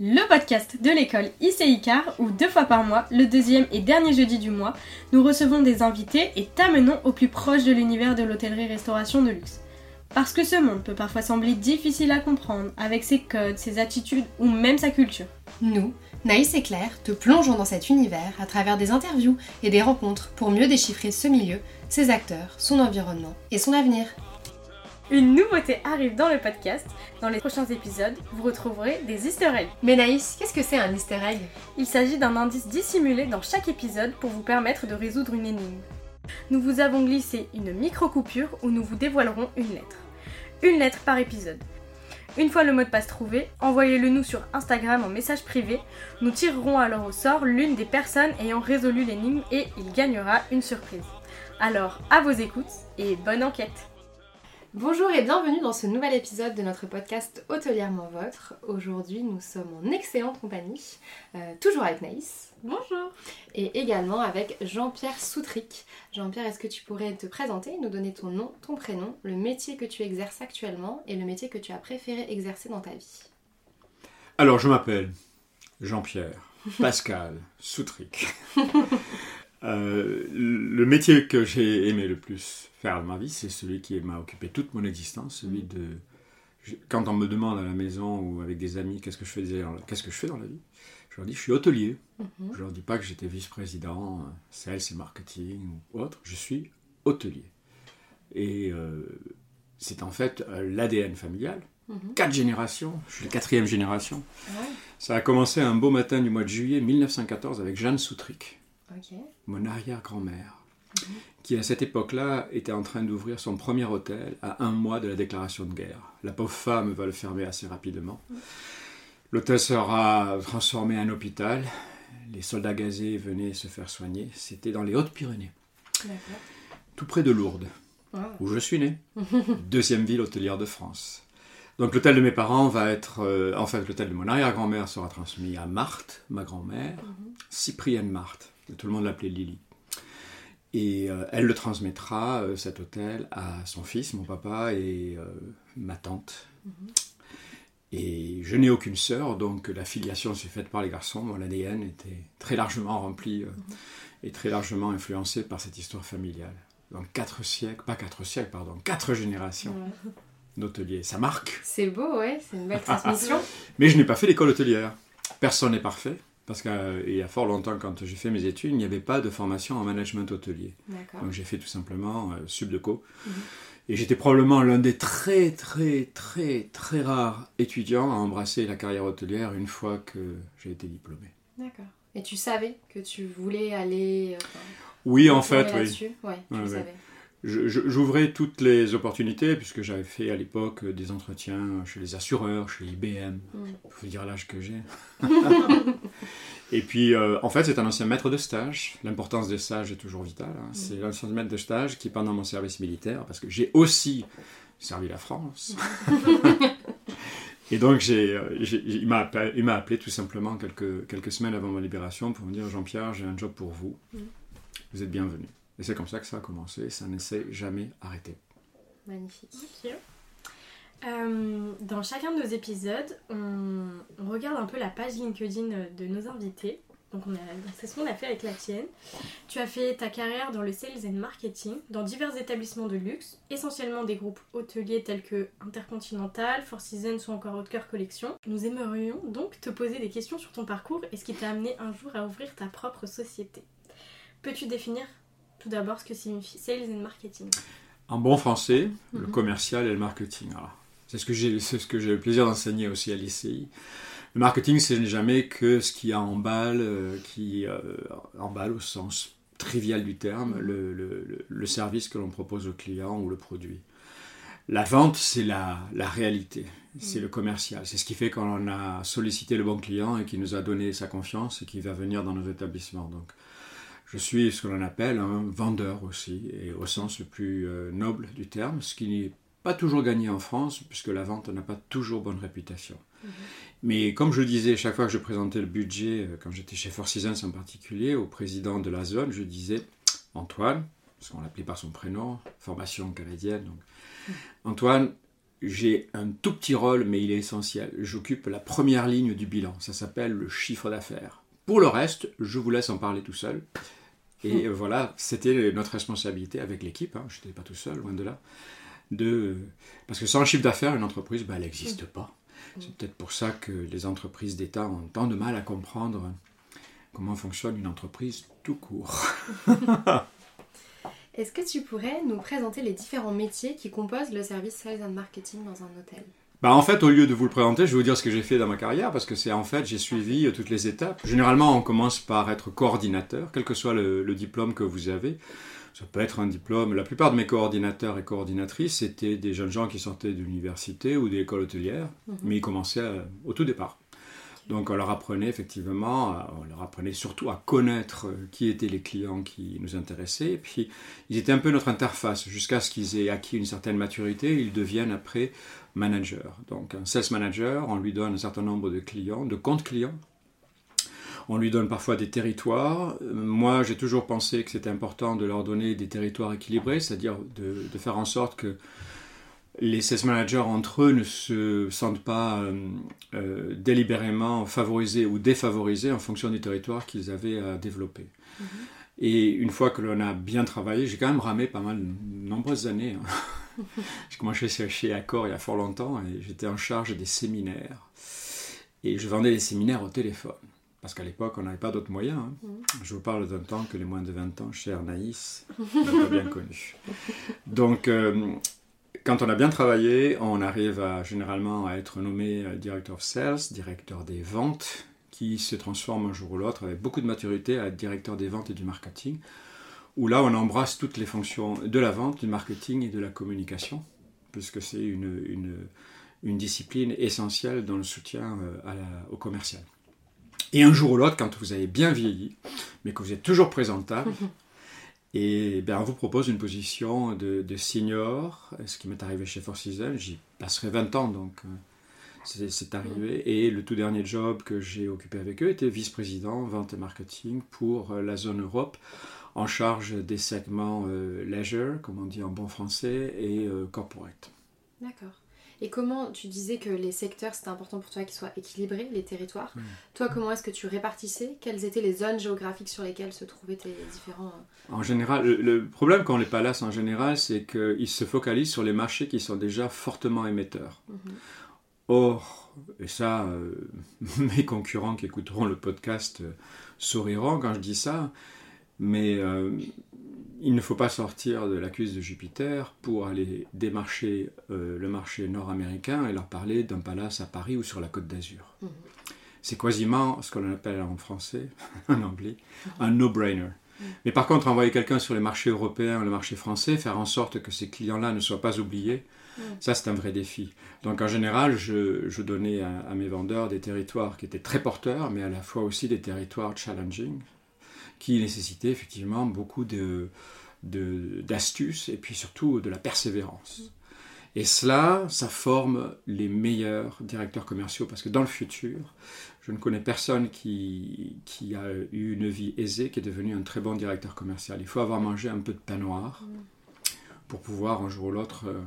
le podcast de l'école ICICAR où deux fois par mois, le deuxième et dernier jeudi du mois, nous recevons des invités et t'amenons au plus proche de l'univers de l'hôtellerie-restauration de luxe. Parce que ce monde peut parfois sembler difficile à comprendre avec ses codes, ses attitudes ou même sa culture. Nous, Naïs et Claire, te plongeons dans cet univers à travers des interviews et des rencontres pour mieux déchiffrer ce milieu, ses acteurs, son environnement et son avenir. Une nouveauté arrive dans le podcast. Dans les prochains épisodes, vous retrouverez des easter eggs. Mais Naïs, qu'est-ce que c'est un easter egg? Il s'agit d'un indice dissimulé dans chaque épisode pour vous permettre de résoudre une énigme. Nous vous avons glissé une micro-coupure où nous vous dévoilerons une lettre. Une lettre par épisode. Une fois le mot de passe trouvé, envoyez-le nous sur Instagram en message privé. Nous tirerons alors au sort l'une des personnes ayant résolu l'énigme et il gagnera une surprise. Alors, à vos écoutes et bonne enquête Bonjour et bienvenue dans ce nouvel épisode de notre podcast Hôtelièrement Votre. Aujourd'hui, nous sommes en excellente compagnie, euh, toujours avec Naïs. Bonjour Et également avec Jean-Pierre Soutric. Jean-Pierre, est-ce que tu pourrais te présenter, nous donner ton nom, ton prénom, le métier que tu exerces actuellement et le métier que tu as préféré exercer dans ta vie? Alors, je m'appelle Jean-Pierre Pascal Soutric. Euh, le métier que j'ai aimé le plus faire de ma vie, c'est celui qui m'a occupé toute mon existence, celui de... Quand on me demande à la maison ou avec des amis qu'est-ce que je fais, qu'est-ce que je fais dans la vie, je leur dis je suis hôtelier. Je leur dis pas que j'étais vice-président, sales et marketing ou autre. Je suis hôtelier. Et euh, c'est en fait euh, l'ADN familial. Quatre générations, je suis la quatrième génération. Ça a commencé un beau matin du mois de juillet 1914 avec Jeanne Soutric, mon arrière-grand-mère, qui à cette époque-là était en train d'ouvrir son premier hôtel à un mois de la déclaration de guerre. La pauvre femme va le fermer assez rapidement. L'hôtel sera transformé en hôpital. Les soldats gazés venaient se faire soigner. C'était dans les Hautes-Pyrénées, tout près de Lourdes, où je suis né. Deuxième ville hôtelière de France. Donc l'hôtel de mes parents va être, euh, en fait l'hôtel de mon arrière-grand-mère sera transmis à Marthe, ma grand-mère, Cyprienne Marthe. Tout le monde l'appelait Lily. Et euh, elle le transmettra, euh, cet hôtel, à son fils, mon papa et euh, ma tante. Et je n'ai aucune sœur, donc la filiation s'est faite par les garçons. Mon ADN était très largement rempli et très largement influencé par cette histoire familiale. Donc quatre siècles, pas quatre siècles, pardon, quatre générations d'hôteliers. Ça marque. C'est beau, ouais, c'est une belle transmission. Mais je n'ai pas fait l'école hôtelière. Personne n'est parfait. Parce qu'il y a fort longtemps, quand j'ai fait mes études, il n'y avait pas de formation en management hôtelier. Donc j'ai fait tout simplement euh, subdeco. Et j'étais probablement l'un des très, très, très, très rares étudiants à embrasser la carrière hôtelière une fois que j'ai été diplômé. D'accord. Et tu savais que tu voulais aller. Euh, oui, en fait, oui. Ouais, tu le savais. J'ouvrais toutes les opportunités puisque j'avais fait à l'époque des entretiens chez les assureurs, chez IBM. Il faut dire l'âge que j'ai. Et puis, euh, en fait, c'est un ancien maître de stage. L'importance des stages est toujours vitale. Hein. C'est l'ancien maître de stage qui, pendant mon service militaire, parce que j'ai aussi servi la France. Et donc, euh, il m'a appelé, tout simplement quelques, quelques semaines avant ma libération pour me dire Jean-Pierre, j'ai un job pour vous. Vous êtes bienvenu. Et c'est comme ça que ça a commencé, ça ne s'est jamais arrêté. Magnifique. Euh, dans chacun de nos épisodes, on, regarde un peu la page LinkedIn de nos invités. Donc on a, c'est ce qu'on a fait avec la tienne. Tu as fait ta carrière dans le sales and marketing, dans divers établissements de luxe, essentiellement des groupes hôteliers tels que Intercontinental, Four Seasons ou encore Haute Cœur Collection. Nous aimerions donc te poser des questions sur ton parcours et ce qui t'a amené un jour à ouvrir ta propre société. Peux-tu définir tout d'abord ce que signifie sales and marketing? En bon français, le mhm. commercial et le marketing. C'est ce que j'ai ce le plaisir d'enseigner aussi à l'ICI. Le marketing, ce n'est jamais que ce qui emballe, euh, qui euh, emballe au sens trivial du terme, le, le, le, service que l'on propose au client ou le produit. La vente, c'est la, la, réalité, c'est le commercial. C'est ce qui fait qu'on a sollicité le bon client et qui nous a donné sa confiance et qui va venir dans nos établissements. Donc, je suis ce que l'on appelle un vendeur aussi, et au sens le plus euh, noble du terme, ce qui pas toujours gagné en France, puisque la vente n'a pas toujours bonne réputation. Mhm. Mais comme je disais, chaque fois que je présentais le budget, euh, quand j'étais chez Four Seasons en particulier, au président de la zone, je disais Antoine, parce qu'on l'appelait par son prénom, formation canadienne, donc mhm. Antoine, j'ai un tout petit rôle, mais il est essentiel. J'occupe la première ligne du bilan. Ça s'appelle le chiffre d'affaires. Pour le reste, je vous laisse en parler tout seul. Et mmh. voilà, c'était notre responsabilité avec l'équipe. Hein. Je n'étais pas tout seul, loin de là. De... Parce que sans chiffre d'affaires, une entreprise, bah, elle n'existe pas. C'est peut-être pour ça que les entreprises d'État ont tant de mal à comprendre comment fonctionne une entreprise tout court. Est-ce que tu pourrais nous présenter les différents métiers qui composent le service Sales and Marketing dans un hôtel? Bah en fait, au lieu de vous le présenter, je vais vous dire ce que j'ai fait dans ma carrière, parce que c'est en fait, j'ai suivi euh, toutes les étapes. Généralement, on commence par être coordinateur, quel que soit le, diplôme que vous avez. Ça peut être un diplôme. La plupart de mes coordinateurs et coordinatrices, c'était des jeunes gens qui sortaient de l'université ou des écoles hôtelières, mhm. mais ils commençaient euh, au tout départ. Donc on leur apprenait effectivement, on leur apprenait surtout à connaître euh, qui étaient les clients qui nous intéressaient. Et puis ils étaient un peu notre interface jusqu'à ce qu'ils aient acquis une certaine maturité. Ils deviennent après managers. Donc un sales manager, on lui donne un certain nombre de clients, de comptes clients. On lui donne parfois des territoires. Moi, j'ai toujours pensé que c'était important de leur donner des territoires équilibrés, c'est-à-dire de, de faire en sorte que les sales managers entre eux ne se sentent pas euh, euh, délibérément favorisés ou défavorisés en fonction du territoire qu'ils avaient à développer. Mhm. Et une fois que l'on a bien travaillé, j'ai quand même ramé pas mal, de nombreuses années. Hein. j'ai commencé chez Accor il y a fort longtemps et j'étais en charge des séminaires. Et je vendais des séminaires au téléphone. Parce qu'à l'époque, on n'avait pas d'autres moyens. Hein. Mhm. Je vous parle d'un temps que les moins de 20 ans, cher Naïs, n'ont pas bien connu. Donc, euh, quand on a bien travaillé, on arrive à, généralement à être nommé euh, directeur of sales, directeur des ventes, qui se transforme un jour ou l'autre avec beaucoup de maturité à être directeur des ventes et du marketing, où là on embrasse toutes les fonctions de la vente, du marketing et de la communication, puisque c'est une, une, discipline essentielle dans le soutien euh, au commercial. Et un jour ou l'autre, quand vous avez bien vieilli, mais que vous êtes toujours présentable, Et bien, on vous propose une position de, senior, ce qui m'est arrivé chez Four Seasons. J'y passerai 20 ans, donc euh, c'est arrivé. Et le tout dernier job que j'ai occupé avec eux était vice-président vente et marketing pour euh, la zone Europe, en charge des segments euh, leisure, comme on dit en bon français, et corporate. D'accord. Et comment tu disais que les secteurs, c'était important pour toi qu'ils soient équilibrés, les territoires. Toi, comment est-ce que tu répartissais? Quelles étaient les zones géographiques sur lesquelles se trouvaient tes différents... Euh, en général, le, problème quand les palace en général, c'est qu'ils se focalisent sur les marchés qui sont déjà fortement émetteurs. Mhm. Or, et ça, euh, mes concurrents qui écouteront le podcast euh, souriront quand je dis ça, mais il ne faut pas sortir de l'accuse de Jupiter pour aller démarcher euh, le marché nord-américain et leur parler d'un palace à Paris ou sur la côte d'Azur. Mhm. C'est quasiment ce qu'on appelle en français, en anglais, un no-brainer. Mhm. Mais par contre, envoyer quelqu'un sur les marchés européens, le marché français, faire en sorte que ces clients-là ne soient pas oubliés, mhm. ça c'est un vrai défi. Donc en général, je, donnais à, mes vendeurs des territoires qui étaient très porteurs, mais à la fois aussi des territoires challenging, qui nécessitait effectivement beaucoup de, d'astuces et puis surtout de la persévérance. Et cela, ça forme les meilleurs directeurs commerciaux parce que dans le futur, je ne connais personne qui, qui a eu une vie aisée qui est devenu un très bon directeur commercial. Il faut avoir mangé un peu de pain noir pour pouvoir un jour ou l'autre euh,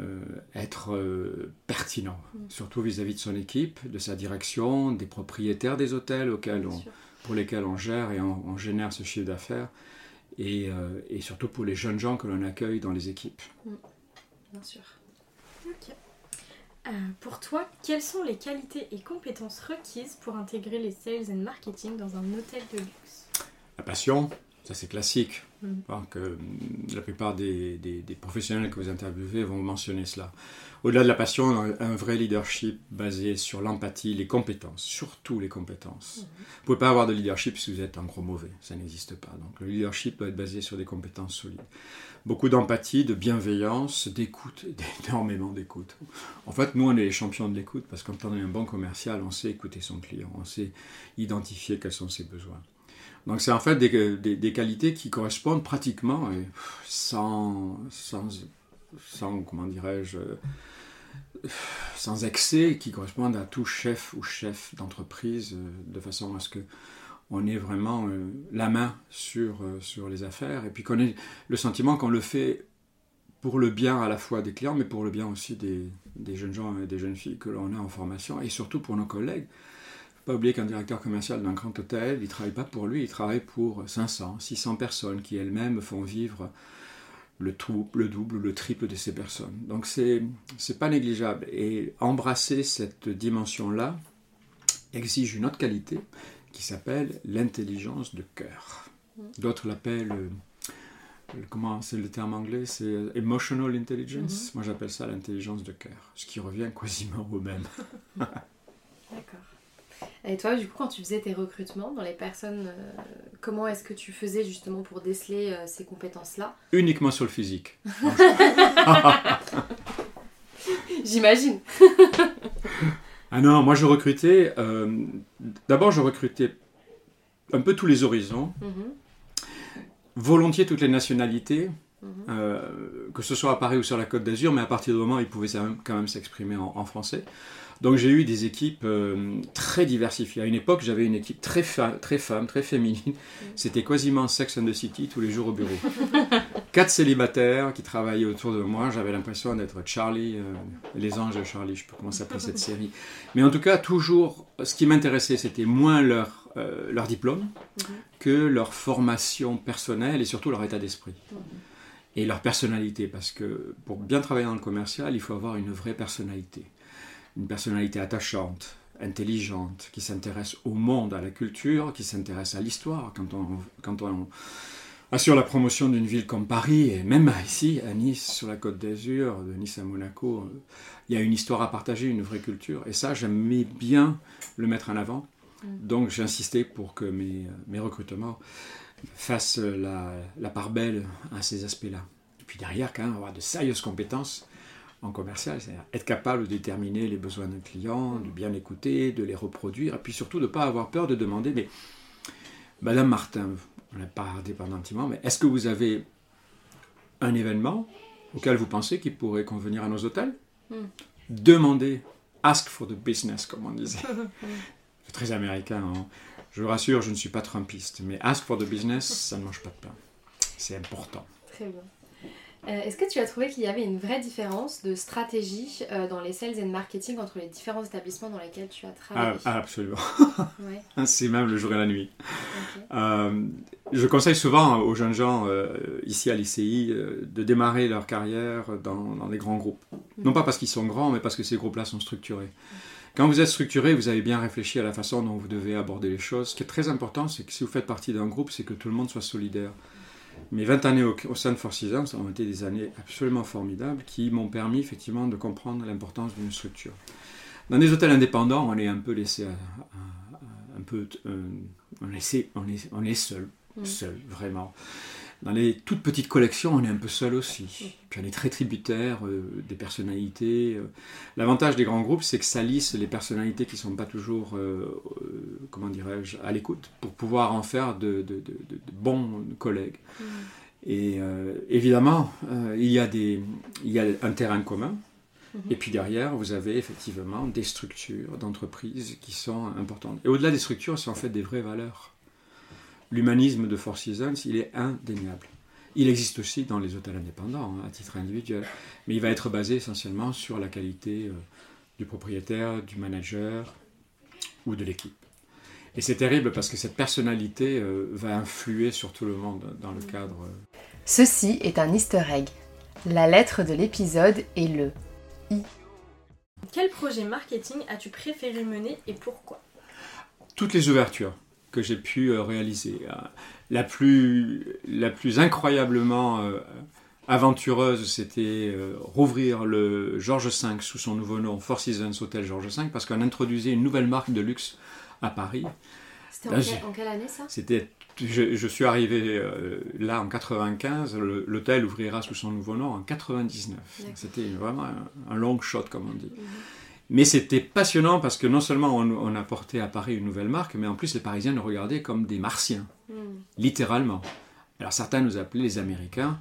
euh, être euh, pertinent, surtout vis-à-vis de son équipe, de sa direction, des propriétaires des hôtels auxquels on, pour lesquels on gère et on, génère ce chiffre d'affaires, euh, et, surtout pour les jeunes gens que l'on accueille dans les équipes. Mm. Bien sûr. Ok. Euh, pour toi, quelles sont les qualités et compétences requises pour intégrer les sales and marketing dans un hôtel de luxe? La passion, ça c'est classique. Mm. que la plupart des, des, professionnels que vous interviewez vont mentionner cela. Au-delà de la passion, un vrai leadership basé sur l'empathie, les compétences, surtout les compétences. Mhm. Vous ne pouvez pas avoir de leadership si vous êtes un gros mauvais, ça n'existe pas. Donc le leadership doit être basé sur des compétences solides. Beaucoup d'empathie, de bienveillance, d'écoute, énormément d'écoute. En fait, nous, on est les champions de l'écoute parce que quand on est un bon commercial, on sait écouter son client, on sait identifier quels sont ses besoins. Donc c'est en fait des, des, qualités qui correspondent pratiquement et sans, sans, sans comment dirais-je, sans excès, qui correspondent à tout chef ou chef d'entreprise, euh, de façon à ce que on ait vraiment euh, la main sur, euh, sur les affaires, et puis qu'on ait le sentiment qu'on le fait pour le bien à la fois des clients, mais pour le bien aussi des, des jeunes gens et des jeunes filles que l'on a en formation, et surtout pour nos collègues. Pas oublier qu'un directeur commercial d'un grand hôtel, il travaille pas pour lui, il travaille pour 500, 600 personnes qui elles-mêmes font vivre le, trou- le double ou le triple de ces personnes. Donc c'est c'est pas négligeable. Et embrasser cette dimension-là exige une autre qualité qui s'appelle l'intelligence de cœur. D'autres l'appellent euh, comment c'est le terme anglais c'est emotional intelligence. Moi j'appelle ça l'intelligence de cœur, ce qui revient quasiment au même. D'accord. Et toi, du coup, quand tu faisais tes recrutements dans les personnes, euh, comment est-ce que tu faisais justement pour déceler euh, ces compétences-là? Uniquement sur le physique. J'imagine. Ah non, moi je recrutais. euh, D'abord, je recrutais un peu tous les horizons, Mhm, volontiers toutes les nationalités, mhm. euh, que ce soit à Paris ou sur la Côte d'Azur, mais à partir du moment où ils pouvaient quand même- quand même s'exprimer en, en français. Donc j'ai eu des équipes euh, très diversifiées. À une époque, j'avais une équipe très, fa- très femme, très féminine. C'était quasiment Sex and the City tous les jours au bureau. Quatre célibataires qui travaillaient autour de moi. J'avais l'impression d'être Charlie, euh, les anges de Charlie, je sais pas comment cette série. Mais en tout cas, toujours, ce qui m'intéressait, c'était moins leur, euh, leur diplôme Mhm. que leur formation personnelle et surtout leur état d'esprit. Mhm. Et leur personnalité, parce que pour bien travailler dans le commercial, il faut avoir une vraie personnalité. Une personnalité attachante, intelligente, qui s'intéresse au monde, à la culture, qui s'intéresse à l'histoire. Quand on, quand on assure la promotion d'une ville comme Paris, et même ici, à Nice, sur la côte d'Azur, de Nice à Monaco, il y a une histoire à partager, une vraie culture. Et ça, j'aimais bien le mettre en avant. Donc j'insistais pour que mes, mes recrutements fassent la, la part belle à ces aspects-là. Et puis derrière, quand même, avoir de sérieuses compétences en commercial, c'est-à-dire être capable de déterminer les besoins d'un client, de bien écouter, de les reproduire, et puis surtout de ne pas avoir peur de demander, mais Madame Martin, on n'a pas regardé pendant un petit moment, mais est-ce que vous avez un événement auquel vous pensez qu'il pourrait convenir à nos hôtels? Mm. Demandez, ask for the business, comme on disait. C'est très américain. hein. Je vous rassure, je ne suis pas trumpiste, mais ask for the business, ça ne mange pas de pain. C'est important. Très bien. Euh, Est-ce que tu as trouvé qu'il y avait une vraie différence de stratégie euh, dans les sales and marketing entre les différents établissements dans lesquels tu as Ah, travaillé? Ah, absolument. Ouais, C'est même le jour et la nuit. Euh, je conseille souvent aux jeunes gens ici à l'ICI de démarrer leur carrière dans, dans des grands groupes. Non pas parce qu'ils sont grands, mais parce que ces groupes-là sont structurés. Quand vous êtes structuré, vous avez bien réfléchi à la façon dont vous devez aborder les choses. Ce qui est très important, c'est que si vous faites partie d'un groupe, c'est que tout le monde soit solidaire. Mes 20 années au, au sein de Four Seasons ont été des années absolument formidables qui m'ont permis effectivement de comprendre l'importance d'une structure. Dans des hôtels indépendants, on est un peu laissé à- à- à- un peu, euh, on, est, on, est, on est seul, Mm. seul, vraiment. Dans les toutes petites collections, on est un peu seul aussi. Puis on est très tributaire euh, des personnalités. euh. L'avantage des grands groupes, c'est que ça lisse les personnalités qui ne sont pas toujours, euh, euh, comment dirais-je, à l'écoute, pour pouvoir en faire de, de- de- de- de bons collègues. Mhm. Et évidemment, il, y a des, il y a un terrain commun. Mhm. Et puis derrière, vous avez effectivement des structures d'entreprises qui sont importantes. Et au-delà des structures, c'est en fait des vraies valeurs. L'humanisme de Four Seasons, il est indéniable. Il existe aussi dans les hôtels indépendants, hein, à titre individuel, mais il va être basé essentiellement sur la qualité euh, du propriétaire, du manager ou de l'équipe. Et c'est terrible parce que cette personnalité euh, va influer sur tout le monde dans le cadre. euh, Ceci est un easter egg. La lettre de l'épisode est le Quel projet marketing as-tu préféré mener et pourquoi? Toutes les ouvertures que j'ai pu euh, réaliser. Euh, La plus, la plus incroyablement euh, aventureuse, c'était rouvrir le Georges V sous son nouveau nom, Four Seasons Hotel Georges V, parce qu'on introduisait une nouvelle marque de luxe à Paris. C'était en, en quelle année ça? C'était, je, je suis arrivé euh, là en 95, le- l'hôtel ouvrira sous son nouveau nom en 99. D'accord. C'était vraiment un, un long shot, comme on dit. Mhm. Mais c'était passionnant parce que non seulement on, on apportait à Paris une nouvelle marque, mais en plus les Parisiens nous regardaient comme des martiens, Mhm. littéralement. Alors certains nous appelaient les Américains,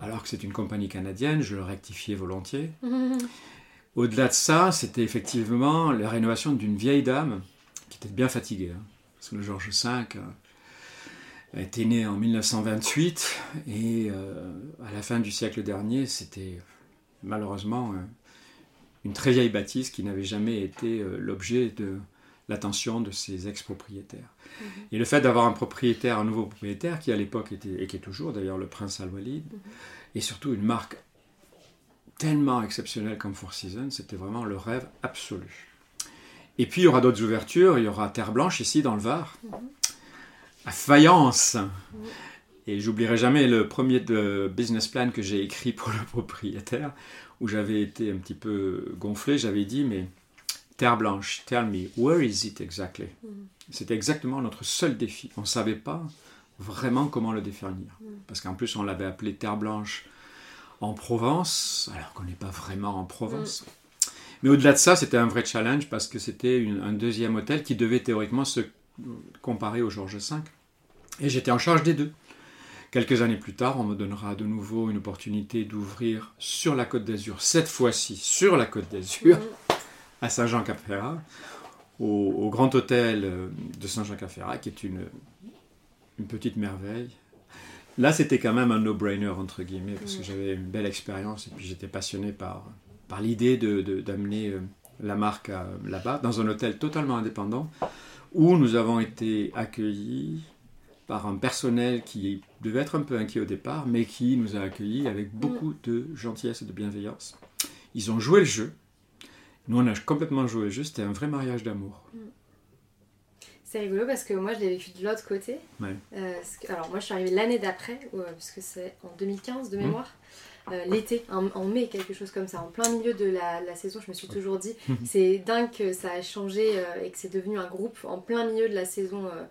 alors que c'est une compagnie canadienne, je le rectifiais volontiers. Au-delà de ça, c'était effectivement la rénovation d'une vieille dame qui était bien fatiguée. hein. parce que le Georges V, euh, a été né en 1928 et euh, à la fin du siècle dernier, c'était malheureusement euh, une très vieille bâtisse qui n'avait jamais été euh, l'objet de l'attention de ses ex-propriétaires. Mhm. Et le fait d'avoir un propriétaire, un nouveau propriétaire, qui à l'époque était, et qui est toujours d'ailleurs le prince Al-Walid, Mhm. et surtout une marque tellement exceptionnelle comme Four Seasons, c'était vraiment le rêve absolu. Et puis il y aura d'autres ouvertures, il y aura Terre Blanche ici dans le Var, à Fayence. Et j'oublierai jamais le premier de business plan que j'ai écrit pour le propriétaire, où j'avais été un petit peu gonflé, j'avais dit, mais Terre Blanche, tell me, where is it exactly? C'était exactement notre seul défi. On ne savait pas vraiment comment le définir. Parce qu'en plus, on l'avait appelé Terre Blanche en Provence, alors qu'on n'est pas vraiment en Provence. Mais au-delà de ça, c'était un vrai challenge parce que c'était un deuxième hôtel qui devait théoriquement se comparer au Georges V. Et j'étais en charge des deux. Quelques années plus tard, on me donnera de nouveau une opportunité d'ouvrir sur la Côte d'Azur, cette fois-ci sur la Côte d'Azur, à Saint-Jean-Cap-Ferrat, au, au Grand Hôtel euh, de Saint-Jean-Cap-Ferrat, qui est une, une petite merveille. Là, c'était quand même un no-brainer, entre guillemets, parce que j'avais une belle expérience et puis j'étais passionné par, par l'idée de- de- d'amener euh, la marque à- là-bas, dans un hôtel totalement indépendant, où nous avons été accueillis par un personnel qui devait être un peu inquiet au départ, mais qui nous a accueillis avec beaucoup de gentillesse et de bienveillance. Ils ont joué le jeu. Nous, on a complètement joué le jeu. C'était un vrai mariage d'amour. C'est rigolo parce que moi je l'ai vécu de l'autre côté. Ouais. Euh, alors moi je suis arrivée l'année d'après, euh, parce que c'est en 2015 de Mhm. mémoire. Euh, L'été, en, mai, quelque chose comme ça, en plein milieu de la, la saison, je me suis toujours dit, c'est dingue que ça a changé euh, et que c'est devenu un groupe en plein milieu de la saison euh,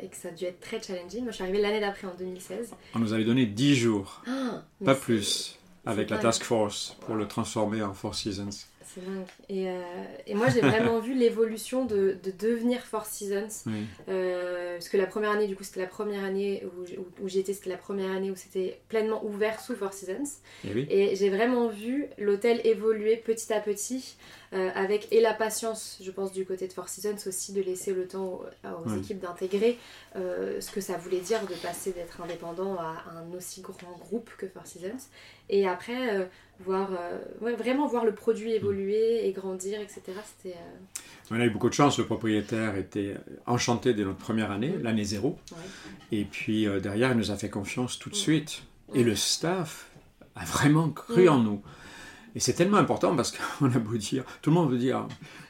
et que ça a dû être très challenging. Moi je suis arrivée l'année d'après en 2016. On nous avait donné 10 jours, Ah, pas plus, avec la task force pour le transformer en Four Seasons. C'est dingue. Et, euh, et moi j'ai vraiment vu l'évolution de, de devenir Four Seasons. Oui. Euh, parce que la première année, du coup, c'était la première année où, où, où j'y étais, c'était la première année où c'était pleinement ouvert sous Four Seasons. Et oui. Et j'ai vraiment vu l'hôtel évoluer petit à petit, euh, avec et la patience, je pense, du côté de Four Seasons aussi, de laisser le temps aux, équipes d'intégrer euh, ce que ça voulait dire de passer d'être indépendant à un aussi grand groupe que Four Seasons. Et après, euh, voir, ouais, vraiment voir le produit évoluer et grandir, etc. C'était. On a eu beaucoup de chance. Le propriétaire était enchanté dès notre première année, Mhm. l'année zéro. ouais. Et puis derrière, il nous a fait confiance tout de Mm. suite. Et Mm. le staff a vraiment cru Mm. en nous. Et c'est tellement important parce qu'on a beau dire, tout le monde veut dire,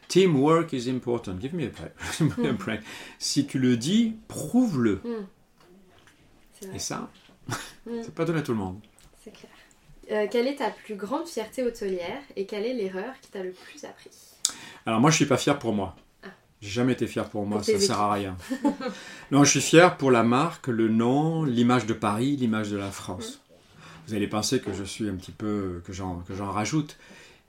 teamwork is important. Give me a break. A Mm. break. Si tu le dis, prouve-le. Hmm. Et ça, Mm. c'est pas donné à tout le monde. C'est clair. Euh, quelle est ta plus grande fierté hôtelière et quelle est l'erreur qui t'a le plus appris? Alors moi, je suis pas fier pour moi. Ah. J'ai jamais été fier pour moi, Pour ça tes sert à rien. non, je suis fier pour la marque, le nom, l'image de Paris, l'image de la France. Vous allez penser que je suis un petit peu que j'en rajoute,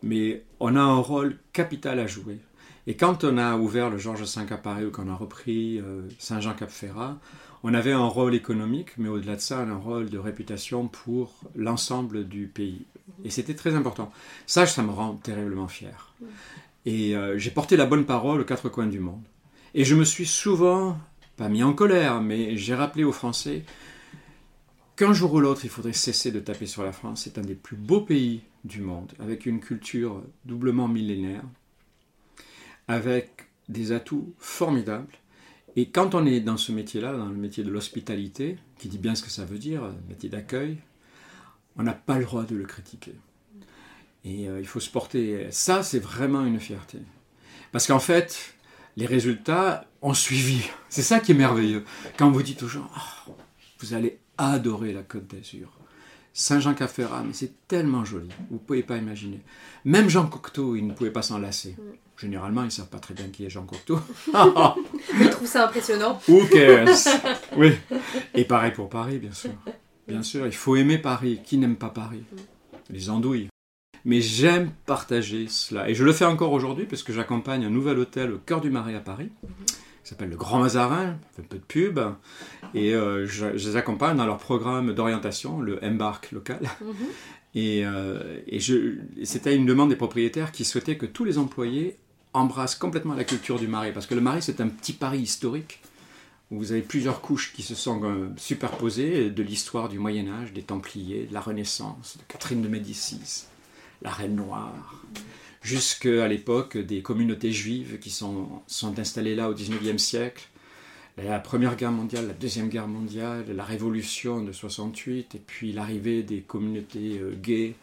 mais on a un rôle capital à jouer. Et quand on a ouvert le Georges V à Paris ou qu'on a repris euh, Saint-Jean-Cap-Ferrat, on avait un rôle économique, mais au-delà de ça, un rôle de réputation pour l'ensemble du pays. Et c'était très important. Ça, ça me rend terriblement fier. Et euh, j'ai porté la bonne parole aux quatre coins du monde. Et je me suis souvent, pas mis en colère, mais j'ai rappelé aux Français qu'un jour ou l'autre, il faudrait cesser de taper sur la France. C'est un des plus beaux pays du monde, avec une culture doublement millénaire, avec des atouts formidables. Et quand on est dans ce métier-là, dans le métier de l'hospitalité, qui dit bien ce que ça veut dire, métier d'accueil, on n'a pas le droit de le critiquer. Et euh, il faut se porter. Ça, c'est vraiment une fierté. Parce qu'en fait, les résultats ont suivi. C'est ça qui est merveilleux. Quand vous dites aux gens, Oh, vous allez adorer la Côte d'Azur. Saint-Jean-Cap-Ferrat, mais c'est tellement joli. Vous ne pouvez pas imaginer. Même Jean Cocteau, il ne pouvait pas s'en lasser. Généralement, ils ne savent pas très bien qui est Jean Cocteau. Je trouve ça impressionnant. Who cares Oui. Et pareil pour Paris, bien sûr. Bien sûr, il faut aimer Paris. Qui n'aime pas Paris? Les andouilles. Mais j'aime partager cela. Et je le fais encore aujourd'hui parce que j'accompagne un nouvel hôtel au cœur du Marais à Paris, qui s'appelle le Grand Mazarin, fait un peu de pub. Et euh, je, je les accompagne dans leur programme d'orientation, le Embark local. Mhm. Et, euh, et c'était une demande des propriétaires qui souhaitaient que tous les employés embrassent complètement la culture du Marais. Parce que le Marais, c'est un petit Paris historique où vous avez plusieurs couches qui se sont euh, superposées de l'histoire du Moyen Âge, des Templiers, de la Renaissance, de Catherine de Médicis, la Reine Noire, jusqu'à l'époque des communautés juives qui sont, sont installées là au XIXe siècle, la Première Guerre mondiale, la Deuxième Guerre mondiale, la Révolution de 68, et puis l'arrivée des communautés euh, gays.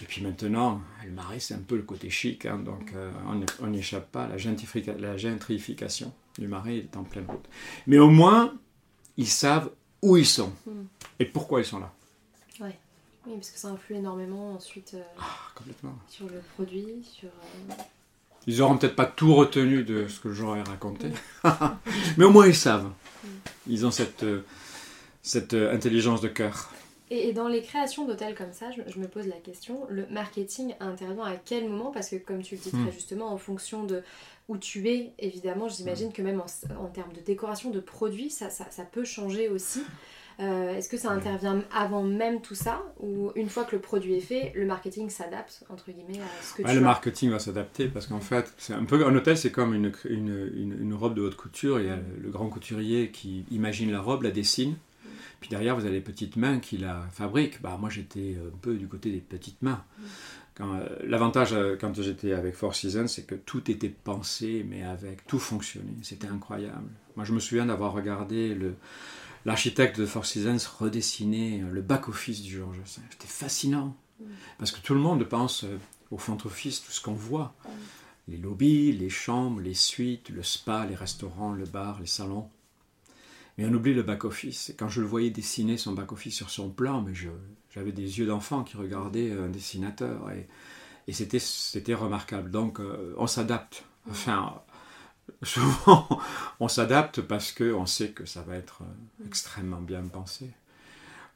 Et puis maintenant, le marais, c'est un peu le côté chic, hein, donc euh, on n'échappe pas à la, gentrification, la gentrification du marais est en pleine route. Mais au moins, ils savent où ils sont Mm. et pourquoi ils sont là. Oui, parce que ça influe énormément ensuite euh, Ah, complètement. sur le produit, sur... euh, Ils auront peut-être pas tout retenu de ce que j'aurais raconté, mais au moins ils savent. Ils ont cette, euh, cette intelligence de cœur. Et, et dans les créations d'hôtels comme ça, je, je me pose la question, le marketing intervient à quel moment? Parce que comme tu le dis très Hmm. justement, en fonction de où tu es, évidemment, j'imagine Hmm. que même en, en termes de décoration, de produits, ça, ça, ça peut changer aussi. Euh, Est-ce que ça intervient avant même tout ça Ou une fois que le produit est fait, le marketing s'adapte, entre guillemets, à ce que Ouais, tu le as marketing va s'adapter parce qu'en fait, c'est un peu un hôtel, c'est comme une, une, une- une robe de haute couture. Il y a le grand couturier qui imagine la robe, la dessine. Puis derrière, vous avez les petites mains qui la fabriquent. Bah, moi, j'étais un peu du côté des petites mains. Euh, L'avantage euh, quand j'étais avec Four Seasons, c'est que tout était pensé, mais avec tout fonctionnait. C'était incroyable. Moi, je me souviens d'avoir regardé le, l'architecte de Four Seasons redessiner le back-office du Georges. C'était fascinant. Parce que tout le monde pense euh, au front-office, tout ce qu'on voit. Les lobbies, les chambres, les suites, le spa, les restaurants, le bar, les salons. Mais on oublie le back-office. Et quand je le voyais dessiner son back-office sur son plan, mais j'avais des yeux d'enfant qui regardaient un dessinateur. Et, et c'était, c'était remarquable. Donc, euh, on s'adapte. Enfin, souvent, on s'adapte parce qu'on sait que ça va être euh, extrêmement bien pensé.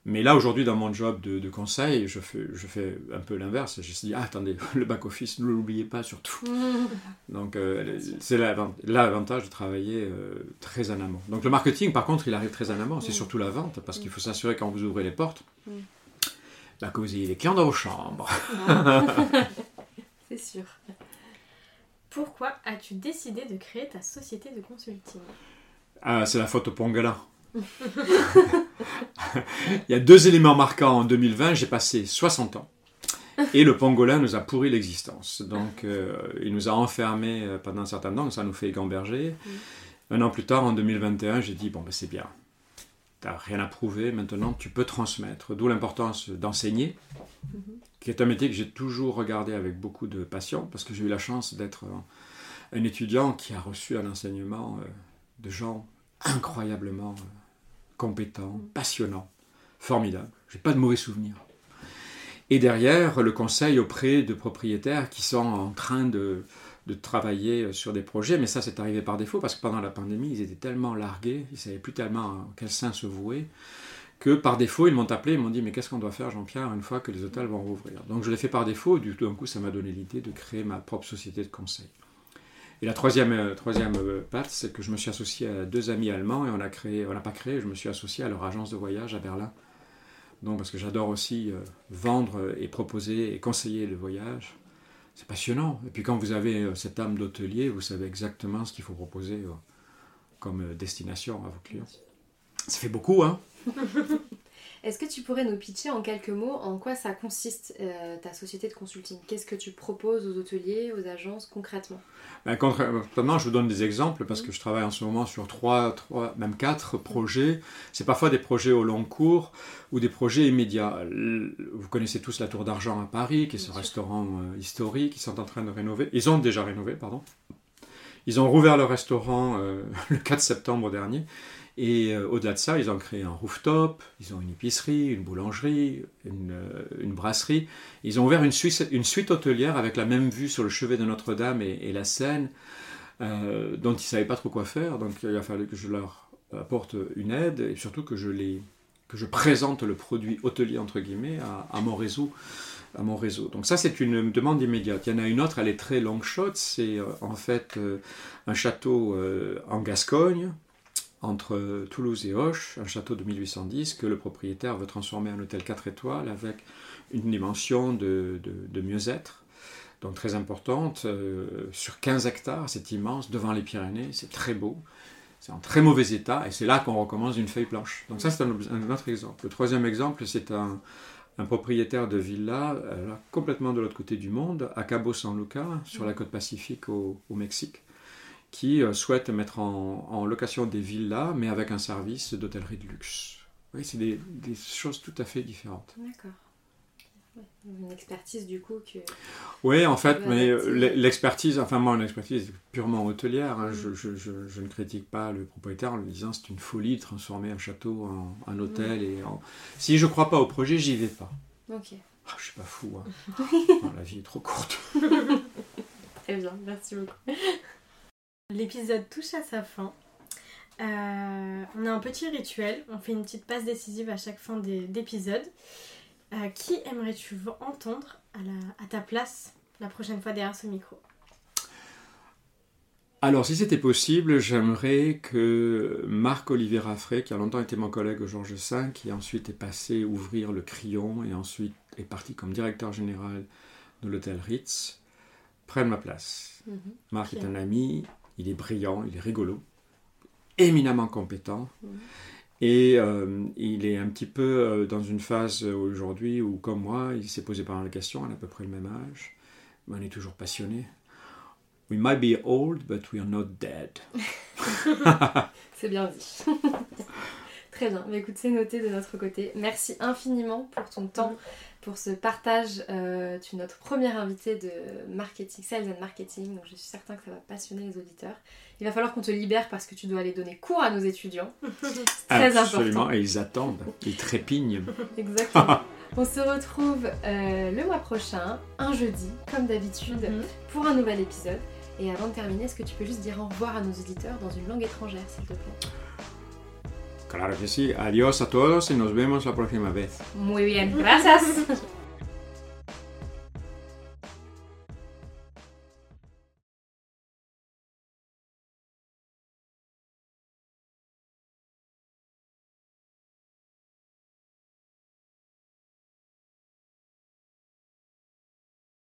Mais là, aujourd'hui, dans mon job de, de conseil, je fais, je fais un peu l'inverse. Je me suis dit, ah, attendez, le back-office, ne l'oubliez pas surtout. Donc, euh, c'est l'avant- l'avantage de travailler euh, très en amont. Donc, le marketing, par contre, il arrive très en amont. C'est surtout la vente, parce qu'il faut s'assurer quand vous ouvrez les portes, bah, que vous ayez les clients dans vos chambres. C'est sûr. Pourquoi as-tu décidé de créer ta société de consulting? Ah, c'est la faute au Pongala. Il y a deux éléments marquants en 2020. J'ai passé 60 ans. Et le pangolin nous a pourri l'existence. Donc, euh, il nous a enfermés euh, pendant un certain temps. Ça nous fait gamberger. Un an plus tard, en 2021, j'ai dit bon, ben, c'est bien. Tu n'as rien à prouver. Maintenant, tu peux transmettre. D'où l'importance d'enseigner, qui est un métier que j'ai toujours regardé avec beaucoup de passion, parce que j'ai eu la chance d'être un étudiant qui a reçu un enseignement euh, de gens incroyablement euh, compétents, passionnants, formidables. J'ai pas de mauvais souvenirs. Et derrière, le conseil auprès de propriétaires qui sont en train de, de travailler sur des projets, mais ça c'est arrivé par défaut parce que pendant la pandémie, ils étaient tellement largués, ils savaient plus tellement en quel sein se vouer, que par défaut, ils m'ont appelé, ils m'ont dit mais qu'est-ce qu'on doit faire Jean-Pierre une fois que les hôtels vont rouvrir? Donc je l'ai fait par défaut, du tout d'un coup ça m'a donné l'idée de créer ma propre société de conseil. Et la troisième, euh, troisième euh, patte, c'est que je me suis associé à deux amis allemands et on a créé, on n'a pas créé, je me suis associé à leur agence de voyage à Berlin. Donc parce que j'adore aussi euh, vendre et proposer et conseiller le voyage. C'est passionnant. Et puis quand vous avez euh, cette âme d'hôtelier, vous savez exactement ce qu'il faut proposer euh, comme euh, destination à vos clients. Ça fait beaucoup, hein Est-ce que tu pourrais nous pitcher en quelques mots en quoi ça consiste euh, ta société de consulting? Qu'est-ce que tu proposes aux hôteliers, aux agences concrètement? Ben, Concrètement, je vous donne des exemples parce que je travaille en ce moment sur trois, trois même quatre projets. C'est parfois des projets au long cours ou des projets immédiats. Vous connaissez tous la Tour d'Argent à Paris, qui est ce sûr. restaurant euh, historique. Ils sont en train de rénover. Ils ont déjà rénové, pardon. Ils ont rouvert le restaurant euh, le 4 septembre dernier. Et euh, au-delà de ça, ils ont créé un rooftop, ils ont une épicerie, une boulangerie, une, euh, brasserie. Ils ont ouvert une, suite- hôtelière avec la même vue sur le chevet de Notre-Dame et, la Seine, euh, dont ils ne savaient pas trop quoi faire. Donc il a fallu que je leur apporte une aide et surtout que je, présente le produit hôtelier, entre guillemets, à, mon réseau. Donc ça, c'est une demande immédiate. Il y en a une autre, elle est très long shot. C'est en fait un château en Gascogne, entre Toulouse et Auch, un château de 1810 que le propriétaire veut transformer en hôtel 4 étoiles avec une dimension de, de, de mieux-être, donc très importante, euh, sur 15 hectares, c'est immense, devant les Pyrénées, c'est très beau. c'est en très mauvais état, et c'est là qu'on recommence d'une feuille blanche. Donc ça, c'est un, autre exemple. Le troisième exemple, c'est un, propriétaire de villa euh, complètement de l'autre côté du monde, à Cabo San Lucas, sur la côte pacifique au Mexique, qui euh, souhaite mettre en, en location des villas, mais avec un service d'hôtellerie de luxe. Oui, c'est des, des choses tout à fait différentes. D'accord. Une expertise du coup que. Oui, en fait, mais euh, l'e- l'expertise, enfin moi, l'expertise est purement hôtelière. hein. Mm. Je, je- je- je ne critique pas le propriétaire en lui disant c'est une folie de transformer un château en un hôtel. Et en... Si je crois pas au projet, j'y vais pas. Ok. Ah, je suis pas fou. hein. Non, la vie est trop courte. Très bien, merci beaucoup. L'épisode touche à sa fin. Euh, on a un petit rituel, on fait une petite passe décisive à chaque fin d'épisode. Euh, qui aimerais-tu entendre à, la- à ta place la prochaine fois derrière ce micro? Alors, si c'était possible, j'aimerais que Marc Olivier Raffray, qui a longtemps été mon collègue au Georges V, qui ensuite est passé ouvrir le Crillon et ensuite est parti comme directeur général de l'hôtel Ritz, prenne ma place. Mhm. Marc est un ami, il est brillant, il est rigolo, éminemment compétent. Et euh, il est un petit peu euh, dans une phase aujourd'hui où, comme moi, il s'est posé pas mal de questions, on a à peu près le même âge, mais on est toujours passionné. We might be old, but we are not dead. C'est bien dit. Très bien. Mais écoute, c'est noté de notre côté. Merci infiniment pour ton temps, pour ce partage. Euh, tu es notre première invitée de marketing, sales and marketing. Donc je suis certain que ça va passionner les auditeurs. Il va falloir qu'on te libère parce que tu dois aller donner cours à nos étudiants. C'est très Absolument, important. et ils attendent, ils trépignent. Exactement. On se retrouve euh, le mois prochain, un jeudi, comme d'habitude, Mhm. pour un nouvel épisode. Et avant de terminer, est-ce que tu peux juste dire au revoir à nos auditeurs dans une langue étrangère, s'il te plaît? Claro que sí. Adiós a todos y nos vemos la próxima vez. Muy bien, gracias.